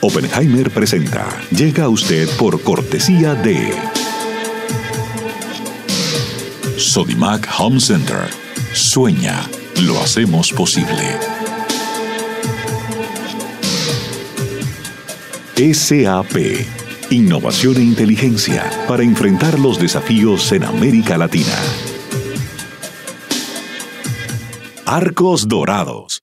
Oppenheimer presenta. Llega a usted por cortesía de Sodimac Home Center. Sueña, lo hacemos posible. SAP. Innovación e inteligencia para enfrentar los desafíos en América Latina. Arcos Dorados.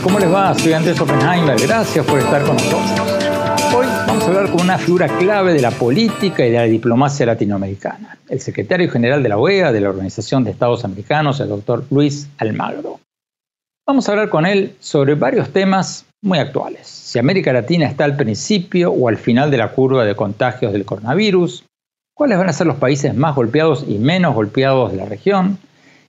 ¿Cómo les va? Andrés Oppenheimer. Gracias por estar con nosotros. Hoy vamos a hablar con una figura clave de la política y de la diplomacia latinoamericana, el secretario general de la OEA, de la Organización de Estados Americanos, el doctor Luis Almagro. Vamos a hablar con él sobre varios temas muy actuales. Si América Latina está al principio o al final de la curva de contagios del coronavirus, cuáles van a ser los países más golpeados y menos golpeados de la región,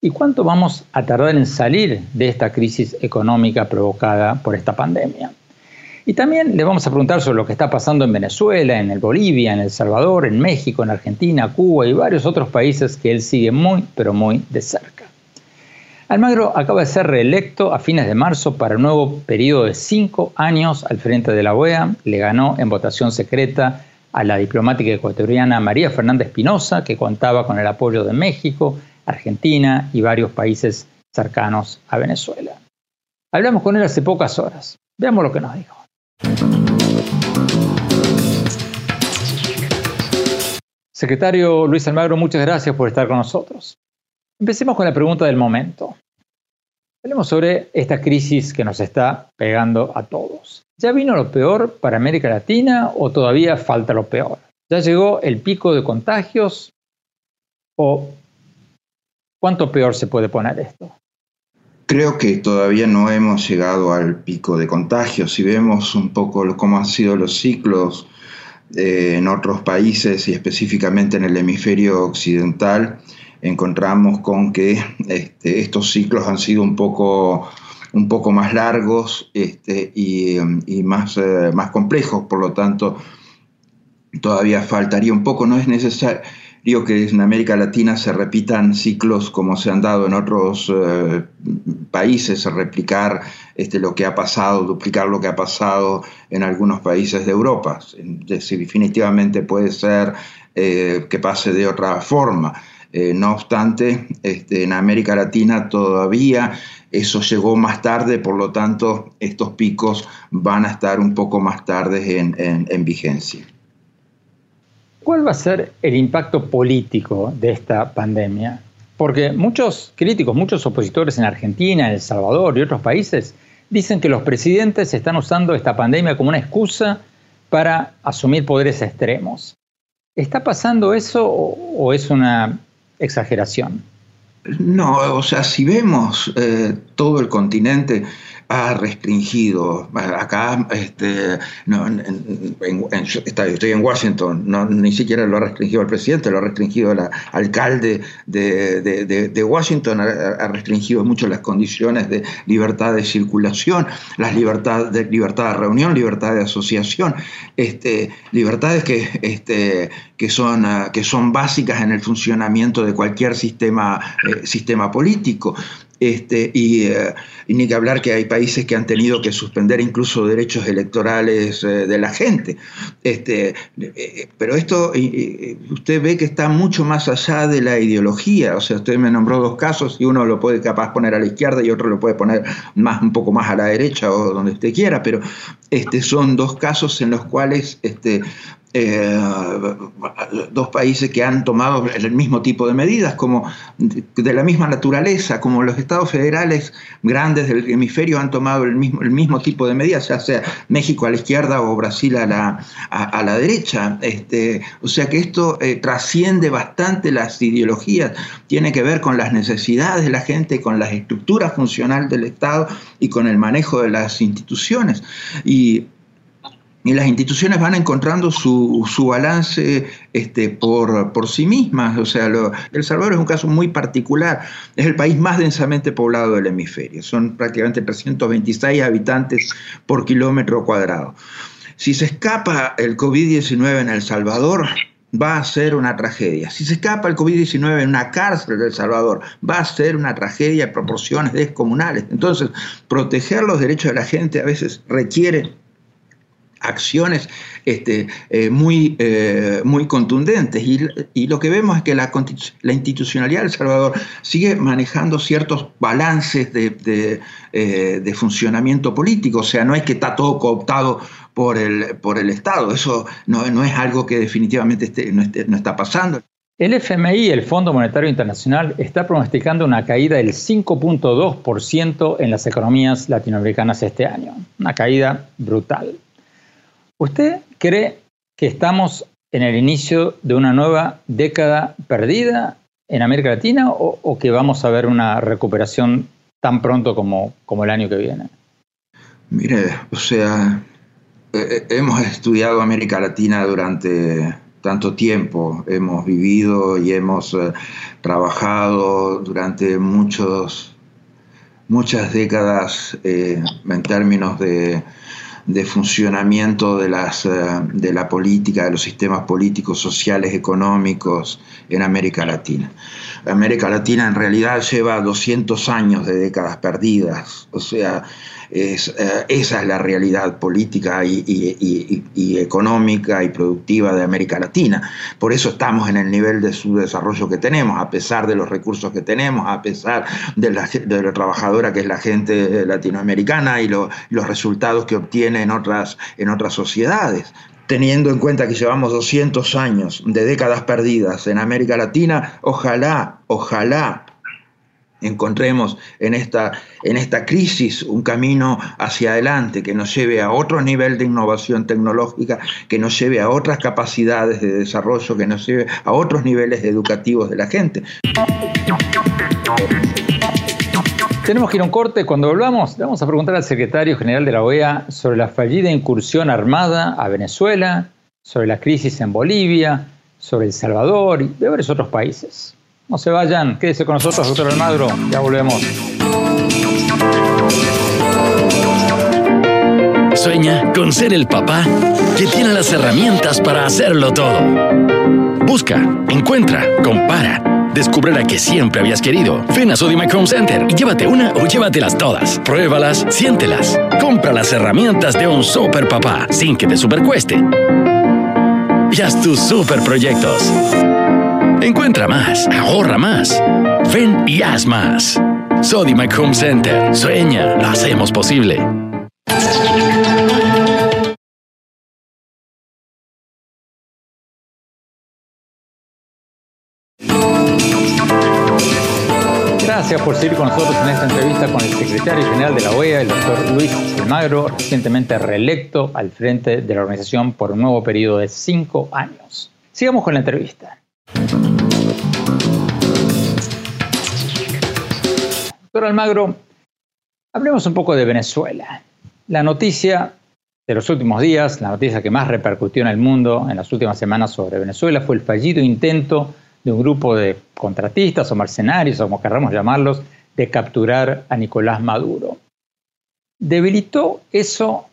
y cuánto vamos a tardar en salir de esta crisis económica provocada por esta pandemia. Y también le vamos a preguntar sobre lo que está pasando en Venezuela, en el Bolivia, en El Salvador, en México, en Argentina, Cuba y varios otros países que él sigue muy, pero muy de cerca. Almagro acaba de ser reelecto a fines de marzo para un nuevo periodo de cinco años al frente de la OEA. Le ganó en votación secreta a la diplomática ecuatoriana María Fernández Pinoza, que contaba con el apoyo de México, Argentina y varios países cercanos a Venezuela. Hablamos con él hace pocas horas. Veamos lo que nos dijo. Secretario Luis Almagro, muchas gracias por estar con nosotros. Empecemos con la pregunta del momento. Hablemos sobre esta crisis que nos está pegando a todos. ¿Ya vino lo peor para América Latina o todavía falta lo peor? ¿Ya llegó el pico de contagios o cuánto peor se puede poner esto? Creo que todavía no hemos llegado al pico de contagios. Si vemos un poco cómo han sido los ciclos eh, en otros países y específicamente en el hemisferio occidental, encontramos con que este, estos ciclos han sido un poco, un poco más largos este, y, más, eh, más complejos, por lo tanto, todavía faltaría un poco. No es necesario Digo que en América Latina se repitan ciclos como se han dado en otros eh, países, replicar este, lo que ha pasado, duplicar lo que ha pasado en algunos países de Europa. definitivamente puede ser eh, que pase de otra forma. Eh, no obstante, este, en América Latina todavía eso llegó más tarde, por lo tanto, estos picos van a estar un poco más tarde en vigencia. ¿Cuál va a ser el impacto político de esta pandemia? Porque muchos críticos, muchos opositores en Argentina, en El Salvador y otros países dicen que los presidentes están usando esta pandemia como una excusa para asumir poderes extremos. ¿Está pasando eso o es una exageración? No, o sea, si vemos eh, todo el continente, ha restringido, acá este, estoy en Washington, no, ni siquiera lo ha restringido el presidente, lo ha restringido el alcalde de, Washington, ha, restringido mucho las condiciones de libertad de circulación, las libertad de, libertad de reunión, libertad de asociación, este, libertades que, este, que, son, que son básicas en el funcionamiento de cualquier sistema, eh, sistema político. Este, eh, y, ni que hablar que hay países que han tenido que suspender incluso derechos electorales eh, de la gente. Este, eh, pero esto usted ve que está mucho más allá de la ideología. O sea, usted me nombró dos casos y uno lo puede capaz poner a la izquierda y otro lo puede poner más, un poco más a la derecha o donde usted quiera, pero este, son dos casos en los cuales este, eh, dos países que han tomado el mismo tipo de medidas, como de la misma naturaleza, como los estados federales grandes del hemisferio han tomado el mismo, el mismo tipo de medidas, ya sea México a la izquierda o Brasil a la, a, la derecha. Este, o sea que esto eh, trasciende bastante las ideologías, tiene que ver con las necesidades de la gente, con la estructura funcional del Estado y con el manejo de las instituciones. Y y las instituciones van encontrando su, balance este, por, por, sí mismas. O sea, El Salvador es un caso muy particular. Es el país más densamente poblado del hemisferio. Son prácticamente 326 habitantes por kilómetro cuadrado. Si se escapa el COVID-19 en El Salvador, va a ser una tragedia. Si se escapa el COVID-19 en una cárcel de El Salvador, va a ser una tragedia de proporciones descomunales. Entonces, proteger los derechos de la gente a veces requiere acciones este, eh, muy, eh, muy contundentes. Y, lo que vemos es que la, la, institucionalidad de El Salvador sigue manejando ciertos balances de, eh, de, funcionamiento político, o sea, no es que está todo cooptado por el, por el Estado, eso no, no es algo que definitivamente no, no está pasando. El FMI, el Fondo Monetario Internacional, está pronosticando una caída del 5.2% en las economías latinoamericanas este año, una caída brutal. ¿Usted cree que estamos en el inicio de una nueva década perdida en América Latina o, que vamos a ver una recuperación tan pronto como, como el año que viene? Mire, o sea, eh, eh, hemos estudiado América Latina durante tanto tiempo, hemos vivido y hemos eh, trabajado durante muchos, muchas décadas en términos de de funcionamiento de, las, de la política, de los sistemas políticos, sociales, económicos en América Latina. América Latina en realidad lleva 200 años de décadas perdidas, o sea, es, eh, esa es la realidad política y, económica y productiva de América Latina. Por eso estamos en el nivel de su desarrollo que tenemos, a pesar de los recursos que tenemos, a pesar de la, trabajadora que es la gente latinoamericana y los resultados que obtiene en otras, en otras sociedades teniendo en cuenta que llevamos 200 años de décadas perdidas en América Latina, ojalá, ojalá encontremos en esta, en esta crisis un camino hacia adelante que nos lleve a otro nivel de innovación tecnológica, que nos lleve a otras capacidades de desarrollo, que nos lleve a otros niveles educativos de la gente. Tenemos que ir a un corte. Cuando volvamos, vamos a preguntar al secretario general de la OEA sobre la fallida incursión armada a Venezuela, sobre la crisis en Bolivia, sobre El Salvador y de varios otros países. No se vayan, quédese con nosotros, doctor Almagro. Ya volvemos. Sueña con ser el papá que tiene las herramientas para hacerlo todo. Busca, encuentra, compara. Descubre la que siempre habías querido. Ven a Sodimac Home Center y llévate una o llévatelas todas. Pruébalas, siéntelas. Compra las herramientas de un super papá sin que te supercueste. Y haz tus super proyectos. Encuentra más, ahorra más. Ven y haz más. Sodimac Home Center. Sueña, lo hacemos posible. Gracias por seguir con nosotros en esta entrevista con el secretario general de la OEA, el doctor Luis Almagro, recientemente reelecto al frente de la organización por un nuevo periodo de cinco años. Sigamos con la entrevista. Doctor Almagro, Hablemos un poco de Venezuela. La noticia de los últimos días, la noticia que más repercutió en el mundo en las últimas semanas sobre Venezuela fue el fallido intento de un grupo de contratistas o mercenarios, o como querramos llamarlos, de capturar a Nicolás Maduro. ¿Debilitó eso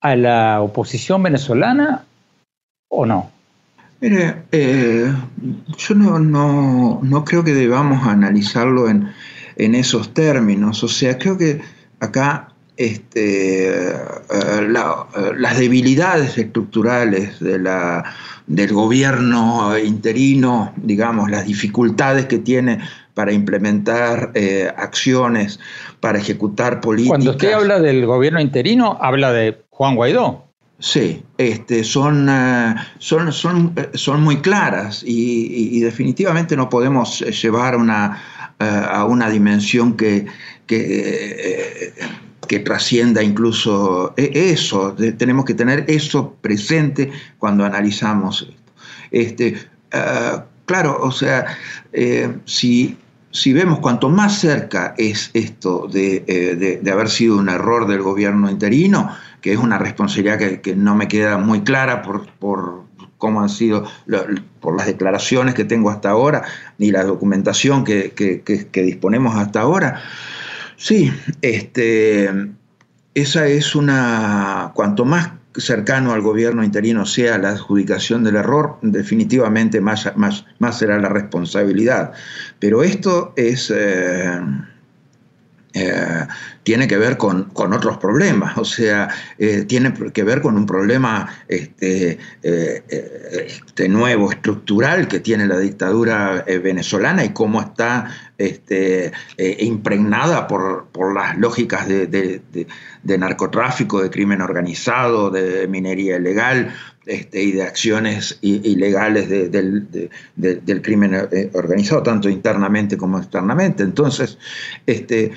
a la oposición venezolana o no? Mire, eh, yo no, no, creo que debamos analizarlo en, en esos términos. O sea, creo que acá este, eh, eh, las debilidades estructurales de la, del gobierno interino, digamos, las dificultades que tiene para implementar eh, acciones, para ejecutar políticas. Cuando usted habla del gobierno interino, habla de Juan Guaidó. Sí, este, son, son, son, son, muy claras y, definitivamente no podemos llevar una, a una dimensión que, que trascienda incluso eso. tenemos que tener eso presente cuando analizamos esto. Este, claro, o sea, eh, si, si, vemos cuanto más cerca es esto de, eh, haber sido un error del gobierno interino, que es una responsabilidad que, no me queda muy clara por, por cómo han sido, por las declaraciones que tengo hasta ahora, ni la documentación que, que disponemos hasta ahora, Sí, este, esa es una, cuanto más cercano al gobierno interino sea la adjudicación del error, definitivamente más, más, más será la responsabilidad. Pero esto es... Eh, eh, tiene que ver con, otros problemas, o sea, eh, tiene que ver con un problema este, eh, este, nuevo, estructural que tiene la dictadura venezolana y cómo está este, impregnada por, las lógicas de, narcotráfico, de crimen organizado, de minería ilegal, este, y de acciones ilegales del, crimen organizado, tanto internamente como externamente. Entonces, este,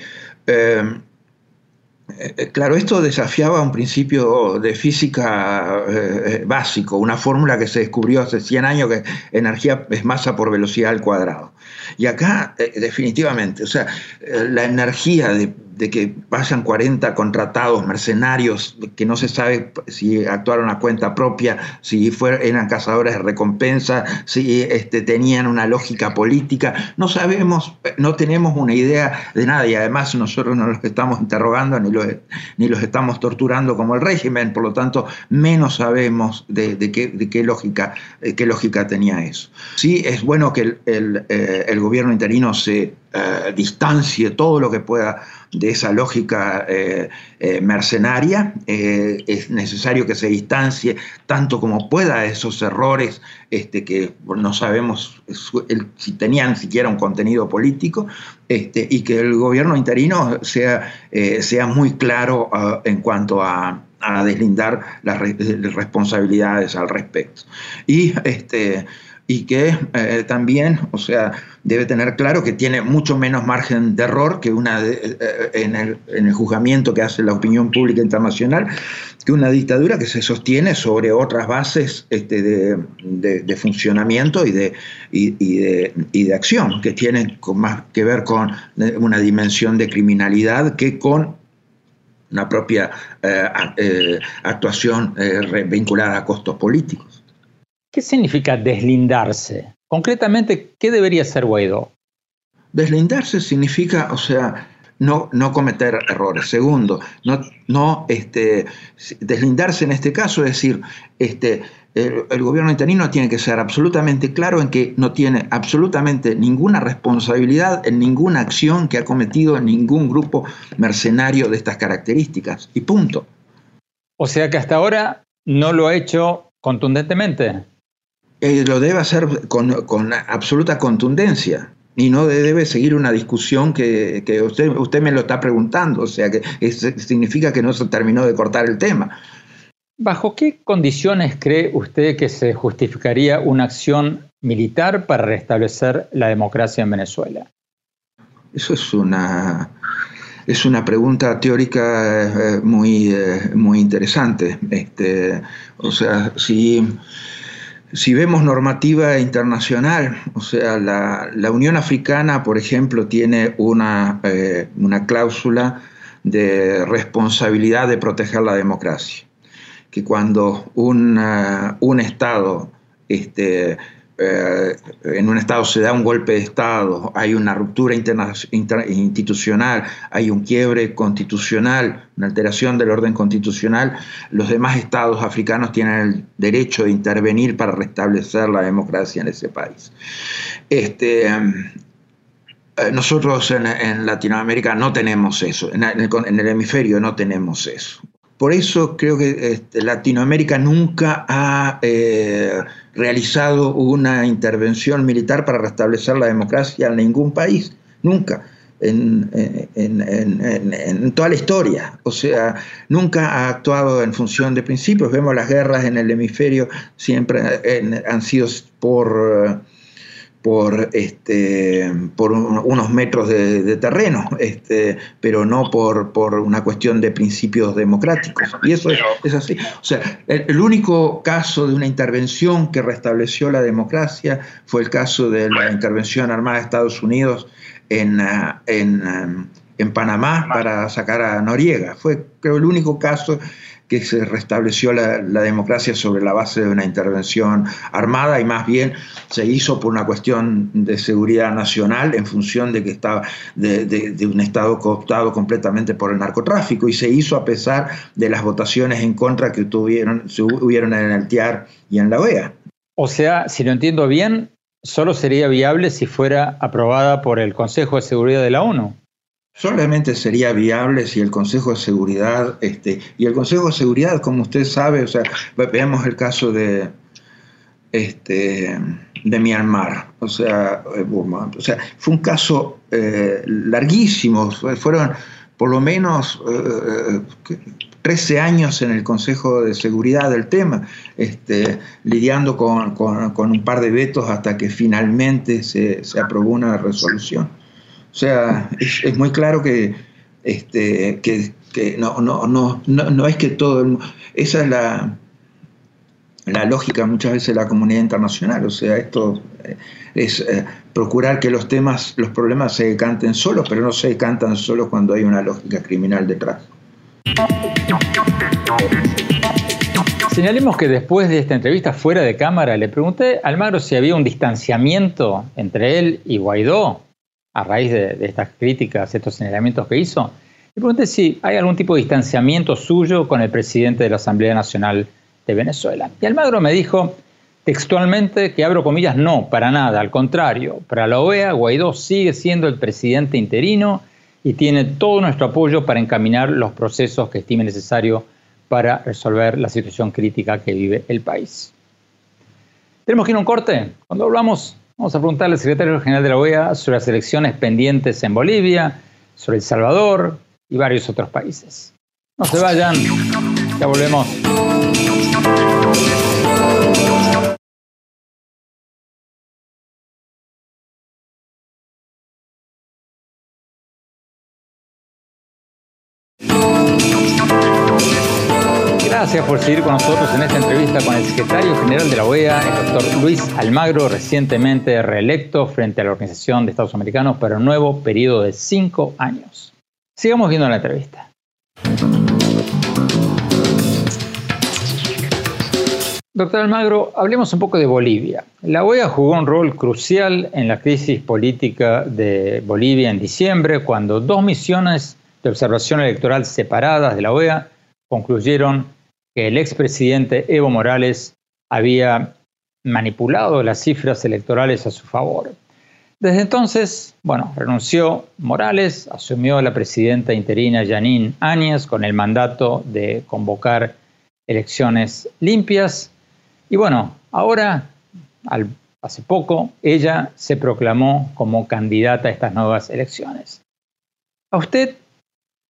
eh, eh, claro, esto desafiaba un principio de física eh, básico, una fórmula que se descubrió hace 100 años que energía es masa por velocidad al cuadrado. Y acá, definitivamente, o sea, la energía de de que pasan 40 contratados mercenarios que no se sabe si actuaron a cuenta propia, si fueron, eran cazadores de recompensa, si este, tenían una lógica política. No sabemos, no tenemos una idea de nada y además nosotros no los estamos interrogando ni los, ni los estamos torturando como el régimen, por lo tanto menos sabemos de, qué, de qué, lógica, qué lógica tenía eso. Sí, es bueno que el, eh, gobierno interino se eh, distancie todo lo que pueda de esa lógica eh, eh, mercenaria. es necesario que se distancie tanto como pueda esos errores este, que no sabemos si tenían siquiera un contenido político, este, y que el gobierno interino sea, sea muy claro ah, en cuanto a, deslindar las responsabilidades al respecto. Y este, y que eh, también, o sea, debe tener claro que tiene mucho menos margen de error que una eh, eh, en, el, juzgamiento que hace la opinión pública internacional, que una dictadura que se sostiene sobre otras bases este, de, funcionamiento y de, y, de, acción, que tienen más que ver con una dimensión de criminalidad que con una propia actuación vinculada a costos políticos. ¿Qué significa deslindarse? Concretamente, ¿qué debería ser Guaidó? Deslindarse significa, o sea, no, no cometer errores. Segundo, no, no este, deslindarse en este caso, es decir, este, el, gobierno interino tiene que ser absolutamente claro en que no tiene absolutamente ninguna responsabilidad en ninguna acción que ha cometido ningún grupo mercenario de estas características. Y punto. O sea que hasta ahora no lo ha hecho contundentemente. Eh, lo debe hacer con, absoluta contundencia y no debe seguir una discusión que, usted, usted me lo está preguntando, o sea que significa que no se terminó de cortar el tema. ¿Bajo qué condiciones cree usted que se justificaría una acción militar para restablecer la democracia en Venezuela? Eso es una, es una pregunta teórica eh, muy, eh, muy interesante. Este, o sea, si si vemos normativa internacional, o sea, la, Unión Africana, por ejemplo, tiene una, eh, una cláusula de responsabilidad de proteger la democracia. Que cuando un, un Estado este, eh, en un Estado se da un golpe de Estado, hay una ruptura institucional, hay un quiebre constitucional, una alteración del orden constitucional, los demás Estados africanos tienen el derecho de intervenir para restablecer la democracia en ese país. Este, eh, nosotros en, Latinoamérica no tenemos eso, en el hemisferio no tenemos eso. Por eso creo que este, Latinoamérica nunca ha eh, realizado una intervención militar para restablecer la democracia en ningún país, nunca. En, toda la historia. O sea, nunca ha actuado en función de principios. Vemos las guerras en el hemisferio, siempre han sido por por, este, por unos metros de, terreno, este, pero no por, por, una cuestión de principios democráticos. Y eso es, así. O sea, el, único caso de una intervención que restableció la democracia fue el caso de la intervención armada de Estados Unidos en, en, en Panamá para sacar a Noriega. Fue, creo, el único caso que se restableció la, democracia sobre la base de una intervención armada y más bien se hizo por una cuestión de seguridad nacional en función de que estaba de, un Estado cooptado completamente por el narcotráfico y se hizo a pesar de las votaciones en contra que tuvieron, se hubieron en el TIAR y en la OEA. O sea, si lo entiendo bien, solo sería viable si fuera aprobada por el Consejo de Seguridad de la ONU solamente sería viable si el Consejo de Seguridad, este, y el Consejo de Seguridad, como usted sabe, o sea, veamos el caso de, este, de Myanmar, o sea, eh, o sea, fue un caso eh, larguísimo, fueron por lo menos 13 eh, años en el Consejo de Seguridad del tema, este, lidiando con, un par de vetos hasta que finalmente se aprobó una resolución. O sea, es, muy claro que, este, que, no, no, no, no, es que todo el Esa es la, la lógica muchas veces de la comunidad internacional. O sea, esto eh, es eh, procurar que los temas, los problemas se canten solos, pero no se cantan solos cuando hay una lógica criminal detrás. Señalemos que después de esta entrevista fuera de cámara le pregunté a Almagro si había un distanciamiento entre él y Guaidó a raíz de, estas críticas, estos señalamientos que hizo, le pregunté si hay algún tipo de distanciamiento suyo con el presidente de la Asamblea Nacional de Venezuela. Y Almagro me dijo textualmente que, abro comillas, no, para nada, al contrario, para la OEA Guaidó sigue siendo el presidente interino y tiene todo nuestro apoyo para encaminar los procesos que estime necesario para resolver la situación crítica que vive el país. Tenemos que ir a un corte. Cuando hablamos Vamos a preguntarle al secretario general de la OEA sobre las elecciones pendientes en Bolivia, sobre El Salvador y varios otros países. No se vayan, ya volvemos. Gracias por seguir con nosotros en esta entrevista con el secretario general de la OEA, el doctor Luis Almagro, recientemente reelecto frente a la Organización de Estados Americanos para un nuevo periodo de cinco años. Sigamos viendo la entrevista. Doctor Almagro, hablemos un poco de Bolivia. La OEA jugó un rol crucial en la crisis política de Bolivia en diciembre, cuando dos misiones de observación electoral separadas de la OEA concluyeron que el expresidente Evo Morales había manipulado las cifras electorales a su favor. Desde entonces, bueno, renunció Morales, asumió la presidenta interina Janine Áñez con el mandato de convocar elecciones limpias. Y bueno, ahora, hace poco, ella se proclamó como candidata a estas nuevas elecciones. ¿A usted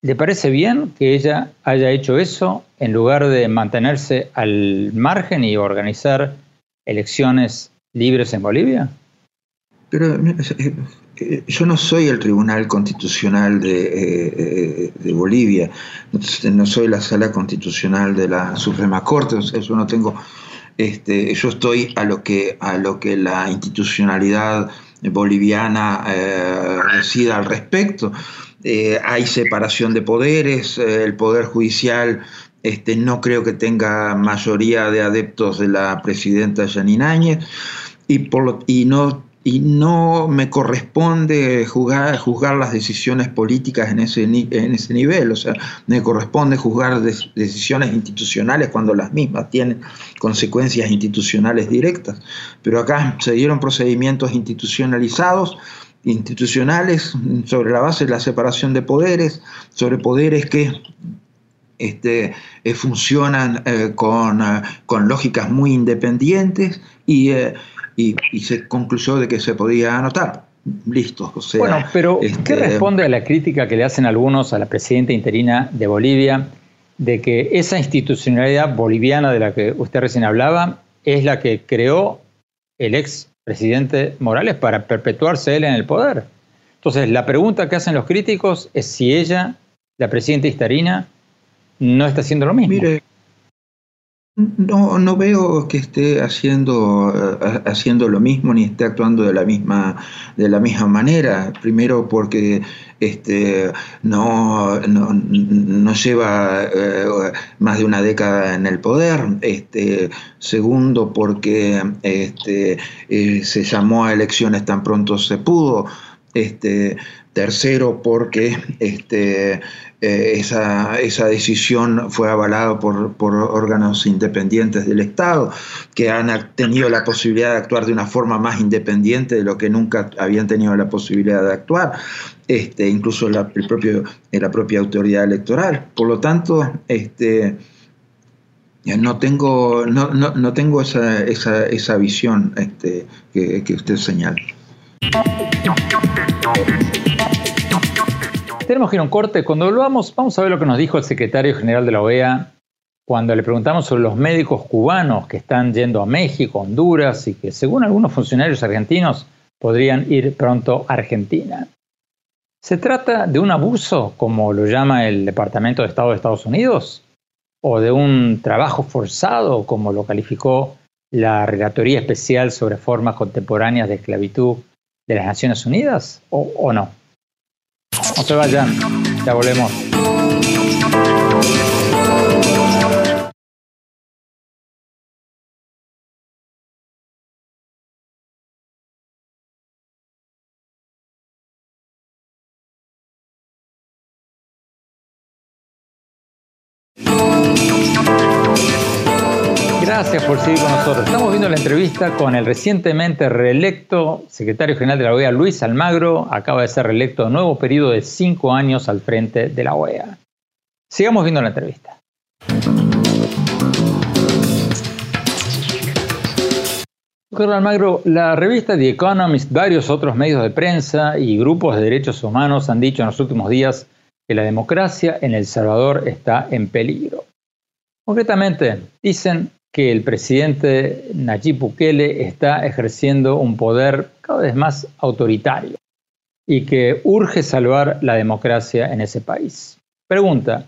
¿Le parece bien que ella haya hecho eso en lugar de mantenerse al margen y organizar elecciones libres en Bolivia? Pero eh, eh, yo no soy el Tribunal Constitucional de, eh, Bolivia, no soy la Sala Constitucional de la Suprema Corte, eso no tengo, este, yo estoy a lo que a lo que la institucionalidad boliviana decida al respecto. Eh, hay separación de poderes, eh, el Poder Judicial este, no creo que tenga mayoría de adeptos de la presidenta Janine Áñez y, por y no y no me corresponde juzgar las decisiones políticas en ese, en ese nivel, o sea, me corresponde juzgar decisiones institucionales cuando las mismas tienen consecuencias institucionales directas. Pero acá se dieron procedimientos institucionalizados, institucionales, sobre la base de la separación de poderes, sobre poderes que este, eh, funcionan eh, con, eh, con, lógicas muy independientes y y, se concluyó de que se podía anotar. Listo. O sea, bueno, pero ¿qué este, responde a la crítica que le hacen algunos a la presidenta interina de Bolivia de que esa institucionalidad boliviana de la que usted recién hablaba es la que creó el ex presidente Morales para perpetuarse él en el poder? Entonces, la pregunta que hacen los críticos es si ella, la presidenta interina, no está haciendo lo mismo. Mire, no, no veo que esté haciendo, eh, haciendo lo mismo ni esté actuando de la misma, de la misma manera. Primero porque este, no, no, lleva eh, más de una década en el poder. Este, segundo porque este, eh, se llamó a elecciones tan pronto se pudo. Este, tercero porque este, eh, esa, esa, decisión fue avalada por, por, órganos independientes del Estado, que han tenido la posibilidad de actuar de una forma más independiente de lo que nunca habían tenido la posibilidad de actuar, este, incluso la, el propio, la propia autoridad electoral. Por lo tanto, este, no tengo, no, no, no tengo esa, esa, esa, visión este, que, que usted señala. Tenemos que ir a un corte. Cuando volvamos, vamos a ver lo que nos dijo el secretario general de la OEA cuando le preguntamos sobre los médicos cubanos que están yendo a México, Honduras y que según algunos funcionarios argentinos podrían ir pronto a Argentina. ¿Se trata de un abuso, como lo llama el Departamento de Estado de Estados Unidos? ¿O de un trabajo forzado, como lo calificó la Relatoría Especial sobre Formas Contemporáneas de Esclavitud de las Naciones Unidas? ¿O, o no? No se vayan, ya volvemos. Gracias por seguir con nosotros. Estamos viendo la entrevista con el recientemente reelecto secretario general de la OEA, Luis Almagro. Acaba de ser reelecto a nuevo periodo de cinco años al frente de la OEA. Sigamos viendo la entrevista. Doctor Almagro, la revista The Economist, varios otros medios de prensa y grupos de derechos humanos han dicho en los últimos días que la democracia en El Salvador está en peligro. Concretamente, dicen que el presidente Nayib Bukele está ejerciendo un poder cada vez más autoritario y que urge salvar la democracia en ese país. Pregunta,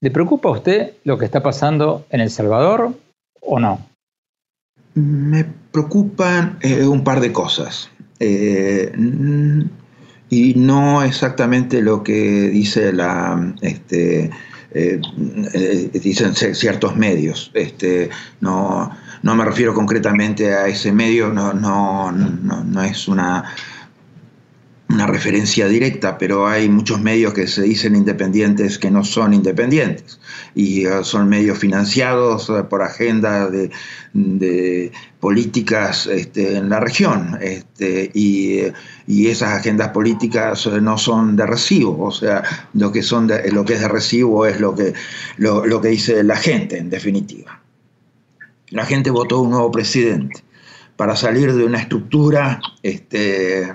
¿le preocupa a usted lo que está pasando en El Salvador o no? Me preocupan eh, un par de cosas. Eh, y no exactamente lo que dice la, este, eh, eh, dicen ciertos medios. Este, no, no me refiero concretamente a ese medio, no, no, no, es una, una referencia directa, pero hay muchos medios que se dicen independientes que no son independientes. Y uh, son medios financiados uh, por agenda de, políticas este, en la región este, y, esas agendas políticas uh, no son de recibo, o sea, lo que, son lo que es de recibo es lo que, lo, que dice la gente en definitiva. La gente votó un nuevo presidente. Para salir de una estructura este,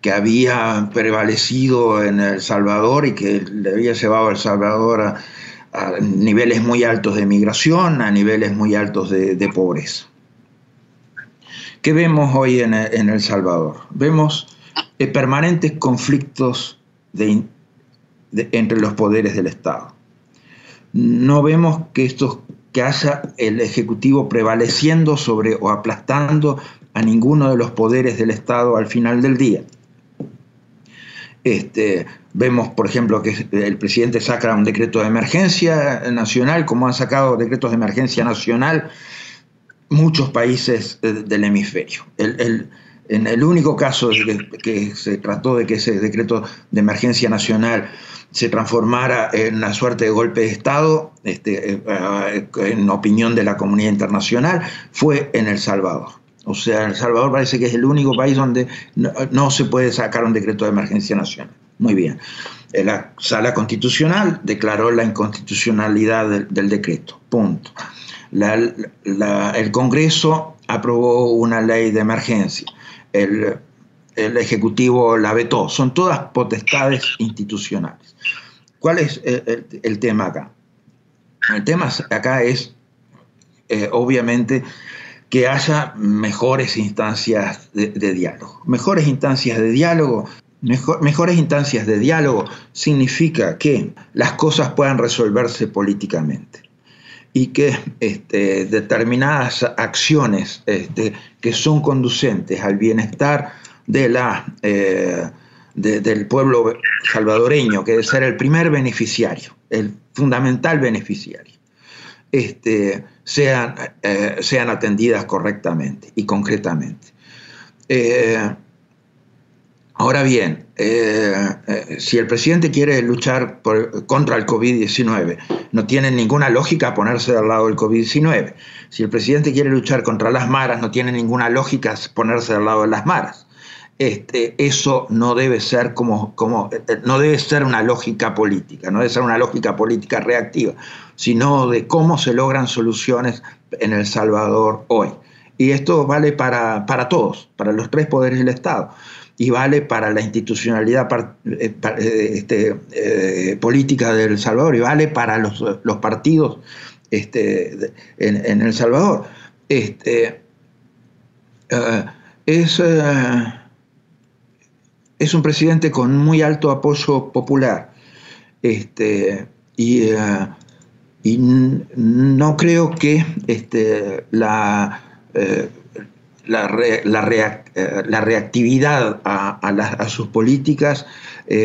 que había prevalecido en El Salvador y que le había llevado a El Salvador a, niveles muy altos de migración, a niveles muy altos de, pobreza. ¿Qué vemos hoy en, El Salvador? Vemos eh, permanentes conflictos entre los poderes del Estado. No vemos que, estos, que haya el Ejecutivo prevaleciendo sobre o aplastando a ninguno de los poderes del Estado al final del día. Este, vemos, por ejemplo, que el presidente saca un decreto de emergencia nacional, como han sacado decretos de emergencia nacional muchos países eh, del hemisferio. en el único caso que, se trató de que ese decreto de emergencia nacional se transformara en una suerte de golpe de Estado, este, eh, en opinión de la comunidad internacional, fue en El Salvador. O sea, El Salvador parece que es el único país donde no, se puede sacar un decreto de emergencia nacional. Muy bien. Eh, la sala constitucional declaró la inconstitucionalidad del, decreto. Punto. el Congreso aprobó una ley de emergencia. El, el Ejecutivo la vetó. Son todas potestades institucionales. ¿Cuál es el, tema acá? El tema acá es, eh, obviamente, que haya mejores instancias de, diálogo. Mejores instancias de diálogo. mejores instancias de diálogo significa que las cosas puedan resolverse políticamente y que este, determinadas acciones este, que son conducentes al bienestar de la, eh, del pueblo salvadoreño, que debe ser el primer beneficiario, el fundamental beneficiario, este, sean, eh, sean atendidas correctamente y concretamente. Eh, ahora bien, si el presidente quiere luchar contra el COVID-19, no tiene ninguna lógica ponerse del lado del COVID-19. Si el presidente quiere luchar contra las maras, no tiene ninguna lógica ponerse del lado de las maras. Este, eso no debe ser como, como, eh, no debe ser una lógica política, no debe ser una lógica política reactiva, sino de cómo se logran soluciones en El Salvador hoy. Y esto vale para, para todos, para los tres poderes del Estado, y vale para la institucionalidad eh, eh, este, política de El Salvador, y vale para los, los partidos este, en, El Salvador. Este, es es un presidente con muy alto apoyo popular. Este, y, eh, no creo que este, la, eh, la, eh, reactividad a, sus políticas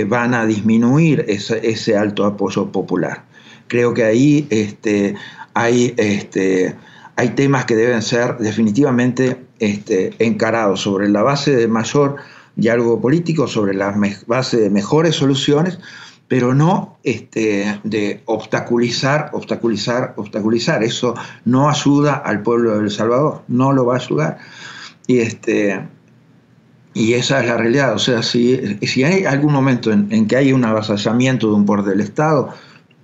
van a disminuir ese, alto apoyo popular. Creo que ahí este, hay, este, hay temas que deben ser definitivamente encarados sobre la base de mayor diálogo político sobre la base de mejores soluciones, pero no este, de obstaculizar, obstaculizar, obstaculizar. Eso no ayuda al pueblo de El Salvador, no lo va a ayudar. Y, este, y esa es la realidad. O sea, si, si hay algún momento en, que hay un avasallamiento de un poder del Estado,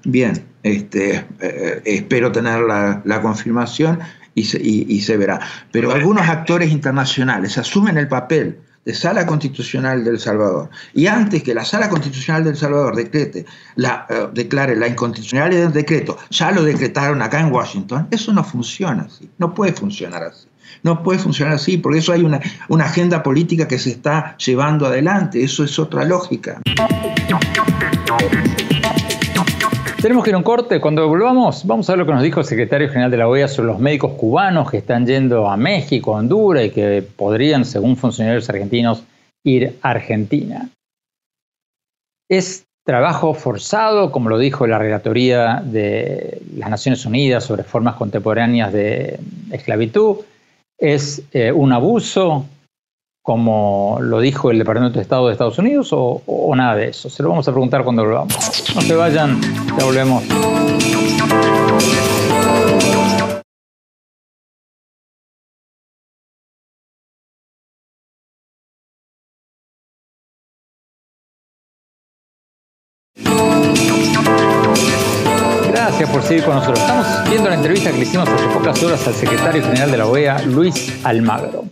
bien, este, eh, espero tener la, confirmación y se, y se verá. Pero algunos actores internacionales asumen el papel de Sala Constitucional del Salvador. Y antes que la Sala Constitucional del Salvador decrete la, eh, declare la inconstitucionalidad del decreto, ya lo decretaron acá en Washington, eso no funciona así, no puede funcionar así. No puede funcionar así, porque eso hay una, una agenda política que se está llevando adelante, eso es otra lógica. Tenemos que ir a un corte. Cuando volvamos, vamos a ver lo que nos dijo el secretario general de la OEA sobre los médicos cubanos que están yendo a México, a Honduras y que podrían, según funcionarios argentinos, ir a Argentina. Es trabajo forzado, como lo dijo la Relatoría de las Naciones Unidas sobre formas contemporáneas de esclavitud. Es eh, un abuso, como lo dijo el Departamento de Estado de Estados Unidos o, nada de eso? Se lo vamos a preguntar cuando volvamos. No se vayan, ya volvemos. Gracias por seguir con nosotros. Estamos viendo la entrevista que le hicimos hace pocas horas al secretario general de la OEA, Luis Almagro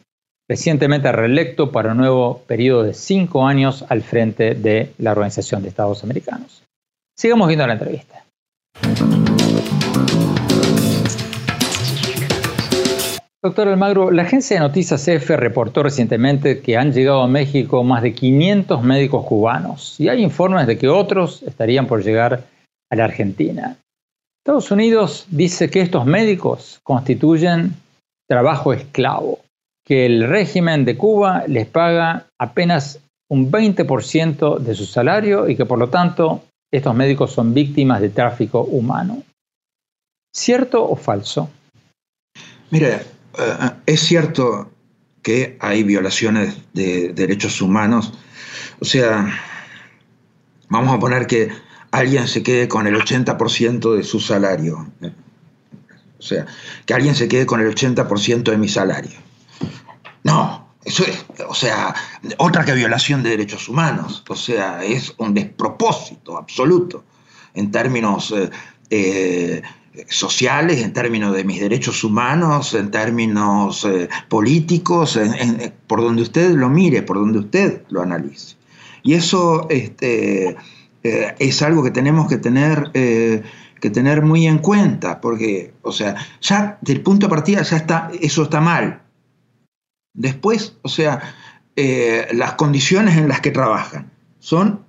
recientemente reelecto para un nuevo periodo de cinco años al frente de la Organización de Estados Americanos. Sigamos viendo la entrevista. Doctor Almagro, la agencia de noticias EFE reportó recientemente que han llegado a México más de 500 médicos cubanos y hay informes de que otros estarían por llegar a la Argentina. Estados Unidos dice que estos médicos constituyen trabajo esclavo que el régimen de Cuba les paga apenas un 20% de su salario y que por lo tanto estos médicos son víctimas de tráfico humano. ¿Cierto o falso? Mire, eh, es cierto que hay violaciones de derechos humanos. O sea, vamos a poner que alguien se quede con el 80% de su salario. O sea, que alguien se quede con el 80% de mi salario. No, eso es, o sea, otra que violación de derechos humanos. O sea, es un despropósito absoluto en términos eh, eh, sociales, en términos de mis derechos humanos, en términos eh, políticos, por donde usted lo mire, por donde usted lo analice. Y eso este, es algo que tenemos que tener que tener muy en cuenta, porque, o sea, ya del punto de partida ya está, eso está mal. Después, o sea, eh, las condiciones en las que trabajan son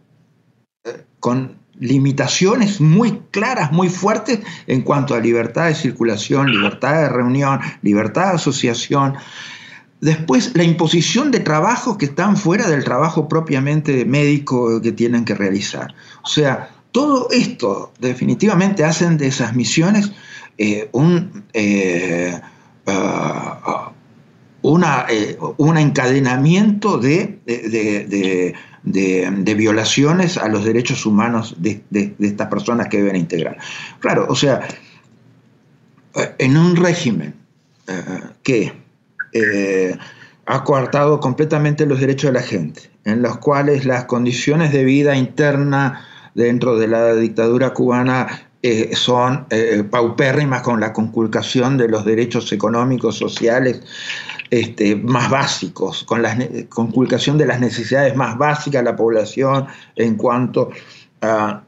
eh, con limitaciones muy claras, muy fuertes en cuanto a libertad de circulación, libertad de reunión, libertad de asociación. Después, la imposición de trabajos que están fuera del trabajo propiamente médico que tienen que realizar. O sea, todo esto definitivamente hacen de esas misiones eh, un, eh, ah, eh, un encadenamiento de, de, violaciones a los derechos humanos de, estas personas que deben integrar. Claro, o sea, en un régimen que ha coartado completamente los derechos de la gente, en los cuales las condiciones de vida interna dentro de la dictadura cubana eh, son eh, paupérrimas con la conculcación de los derechos económicos, sociales este, más básicos, con la conculcación de las necesidades más básicas de la población en cuanto a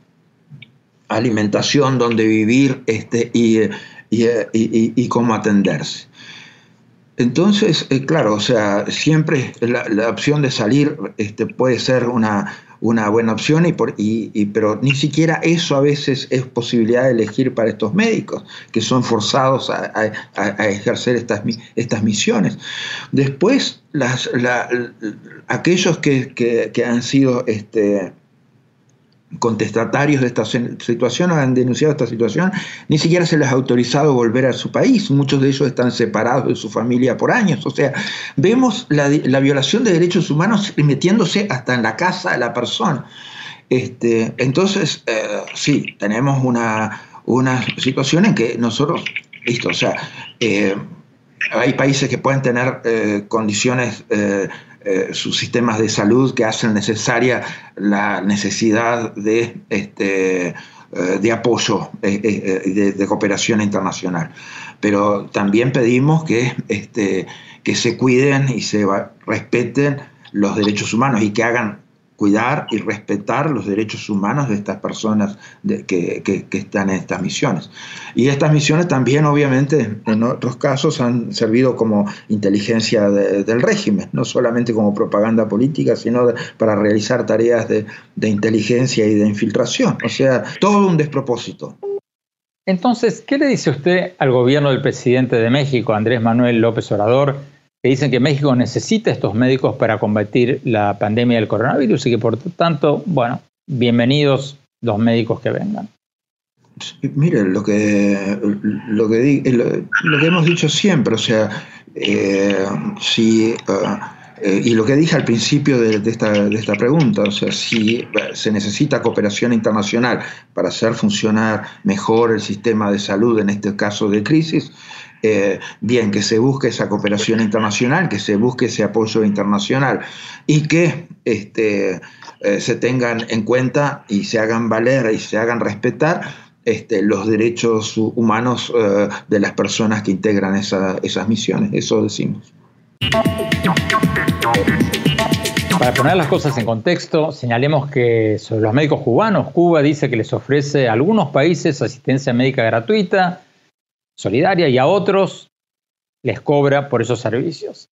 alimentación, donde vivir este, y, y, cómo atenderse. Entonces, eh, claro, o sea, siempre la, opción de salir este, puede ser una, una buena opción, y, por, y, pero ni siquiera eso a veces es posibilidad de elegir para estos médicos, que son forzados a, ejercer estas, estas misiones. Después, las, aquellos que, que, han sido... Este, contestatarios de esta situación han denunciado esta situación, ni siquiera se les ha autorizado volver a su país. Muchos de ellos están separados de su familia por años. O sea, vemos la, violación de derechos humanos metiéndose hasta en la casa de la persona. Este, entonces, eh, sí, tenemos una, una situación en que nosotros, listo, o sea, eh, hay países que pueden tener eh, condiciones eh, sus sistemas de salud que hacen necesaria la necesidad de, este, eh, de apoyo, eh, de, cooperación internacional. Pero también pedimos que, este, que se cuiden y se respeten los derechos humanos y que hagan cuidar y respetar los derechos humanos de estas personas que, están en estas misiones. Y estas misiones también, obviamente, en otros casos han servido como inteligencia del régimen, no solamente como propaganda política, sino para realizar tareas de, de inteligencia y de infiltración. O sea, todo un despropósito. Entonces, ¿qué le dice usted al gobierno del presidente de México, Andrés Manuel López Obrador, que dicen que México necesita estos médicos para combatir la pandemia del coronavirus y que por tanto, bueno, bienvenidos los médicos que vengan. Mire, lo que, que, lo, que hemos dicho siempre, o sea, eh, si, eh, y lo que dije al principio de, esta, de esta pregunta, o sea, si se necesita cooperación internacional para hacer funcionar mejor el sistema de salud en este caso de crisis, eh, bien, que se busque esa cooperación internacional, que se busque ese apoyo internacional y que este, eh, se tengan en cuenta y se hagan valer y se hagan respetar este, los derechos humanos eh, de las personas que integran esas misiones. Eso decimos. Para poner las cosas en contexto, señalemos que sobre los médicos cubanos, Cuba dice que les ofrece a algunos países asistencia médica gratuita, solidaria y a otros les cobra por esos servicios.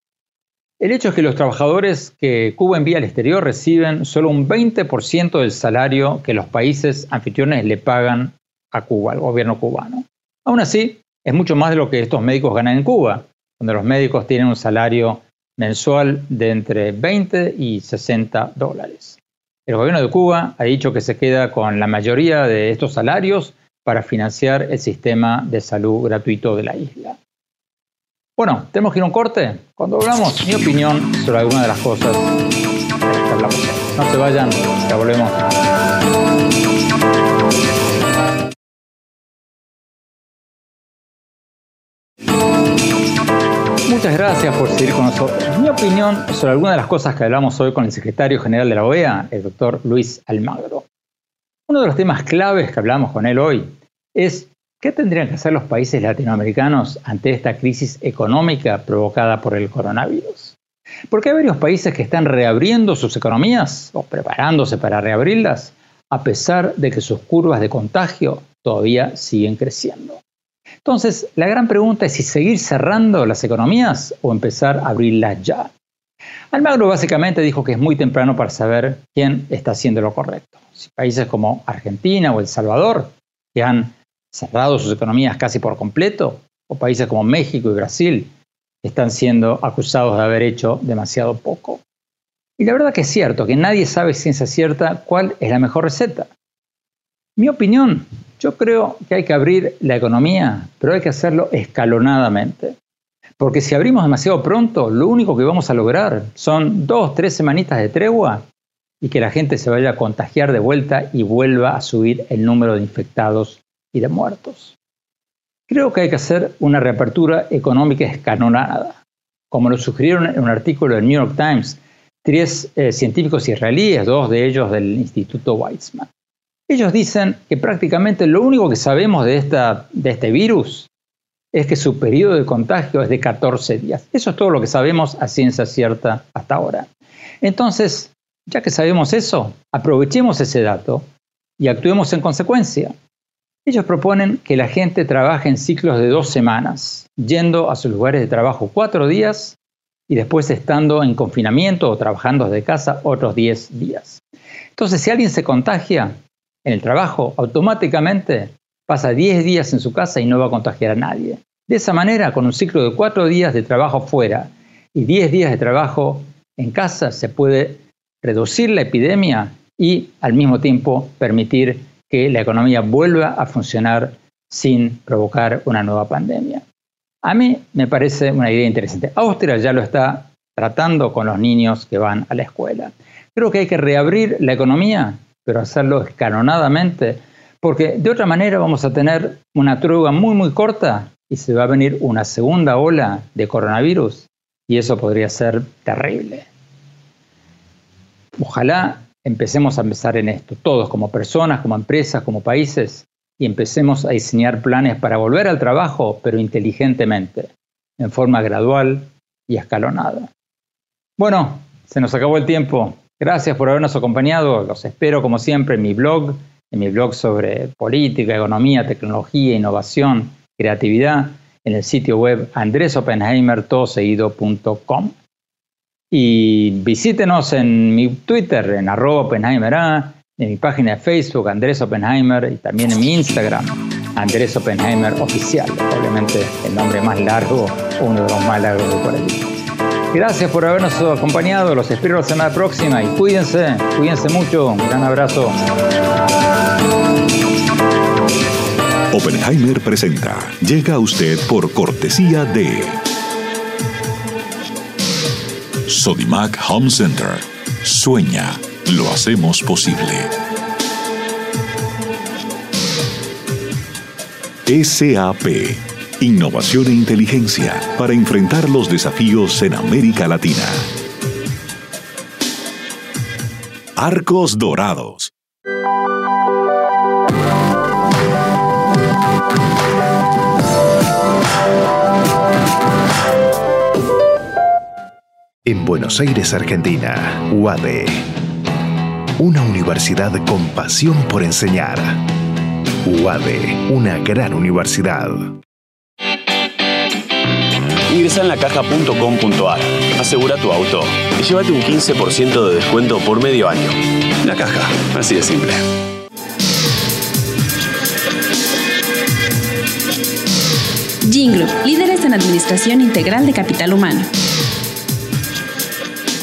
El hecho es que los trabajadores que Cuba envía al exterior reciben solo un 20% del salario que los países anfitriones le pagan a Cuba, al gobierno cubano. Aún así, es mucho más de lo que estos médicos ganan en Cuba, donde los médicos tienen un salario mensual de entre 20 y 60 dólares. El gobierno de Cuba ha dicho que se queda con la mayoría de estos salarios para financiar el sistema de salud gratuito de la isla. Bueno, tenemos que ir a un corte. Cuando hablamos, mi opinión sobre alguna de las cosas. No se vayan, ya volvemos. Muchas gracias por seguir con nosotros. Mi opinión sobre algunas de las cosas que hablamos hoy con el secretario general de la OEA, el doctor Luis Almagro. Uno de los temas claves que hablamos con él hoy es qué tendrían que hacer los países latinoamericanos ante esta crisis económica provocada por el coronavirus. Porque hay varios países que están reabriendo sus economías o preparándose para reabrirlas, a pesar de que sus curvas de contagio todavía siguen creciendo. Entonces, la gran pregunta es si seguir cerrando las economías o empezar a abrirlas ya. Almagro básicamente dijo que es muy temprano para saber quién está haciendo lo correcto. Si países como Argentina o El Salvador, que han cerrado sus economías casi por completo, o países como México y Brasil, están siendo acusados de haber hecho demasiado poco. Y la verdad que es cierto que nadie sabe ciencia cierta cuál es la mejor receta. Mi opinión yo creo que hay que abrir la economía, pero hay que hacerlo escalonadamente. Porque si abrimos demasiado pronto, lo único que vamos a lograr son dos, tres semanitas de tregua y que la gente se vaya a contagiar de vuelta y vuelva a subir el número de infectados y de muertos. Creo que hay que hacer una reapertura económica escalonada, como lo sugirieron en un artículo del New York Times tres eh, científicos israelíes, dos de ellos del Instituto Weizmann. Ellos dicen que prácticamente lo único que sabemos de, este virus es que su periodo de contagio es de 14 días. Eso es todo lo que sabemos a ciencia cierta hasta ahora. Entonces, ya que sabemos eso, aprovechemos ese dato y actuemos en consecuencia. Ellos proponen que la gente trabaje en ciclos de dos semanas, yendo a sus lugares de trabajo cuatro días y después estando en confinamiento o trabajando desde casa otros 10 días. Entonces, si alguien se contagia, en el trabajo, automáticamente pasa 10 días en su casa y no va a contagiar a nadie. De esa manera, con un ciclo de 4 días de trabajo fuera y 10 días de trabajo en casa, se puede reducir la epidemia y al mismo tiempo permitir que la economía vuelva a funcionar sin provocar una nueva pandemia. A mí me parece una idea interesante. Austria ya lo está tratando con los niños que van a la escuela. Creo que hay que reabrir la economía pero hacerlo escalonadamente, porque de otra manera vamos a tener una tregua muy, muy corta y se va a venir una segunda ola de coronavirus y eso podría ser terrible. Ojalá empecemos a empezar en esto, todos como personas, como empresas, como países, y empecemos a diseñar planes para volver al trabajo, pero inteligentemente, en forma gradual y escalonada. Bueno, se nos acabó el tiempo. Gracias por habernos acompañado. Los espero como siempre en mi blog, en mi blog sobre política, economía, tecnología, innovación, creatividad, en el sitio web andresopenheimertodoseguido.com. Y visítenos en mi Twitter, en arroba Oppenheimer en mi página de Facebook, Andrés Oppenheimer, y también en mi Instagram, Andrés Oppenheimer Oficial. Obviamente el nombre más largo, uno de los más largos de por allí. Gracias por habernos acompañado. Los espero la semana próxima y cuídense, cuídense mucho. Un gran abrazo. Oppenheimer presenta. Llega a usted por cortesía de Sodimac Home Center. Sueña, lo hacemos posible. SAP Innovación e inteligencia para enfrentar los desafíos en América Latina. Arcos Dorados. En Buenos Aires, Argentina, UADE. Una universidad con pasión por enseñar. UADE, una gran universidad. Ingresa en lacaja.com.ar, asegura tu auto y llévate un 15% de descuento por medio año. La caja, así de simple. Jingle, líderes en administración integral de capital humano.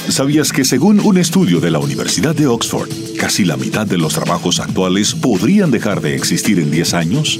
¿Sabías que según un estudio de la Universidad de Oxford, casi la mitad de los trabajos actuales podrían dejar de existir en 10 años?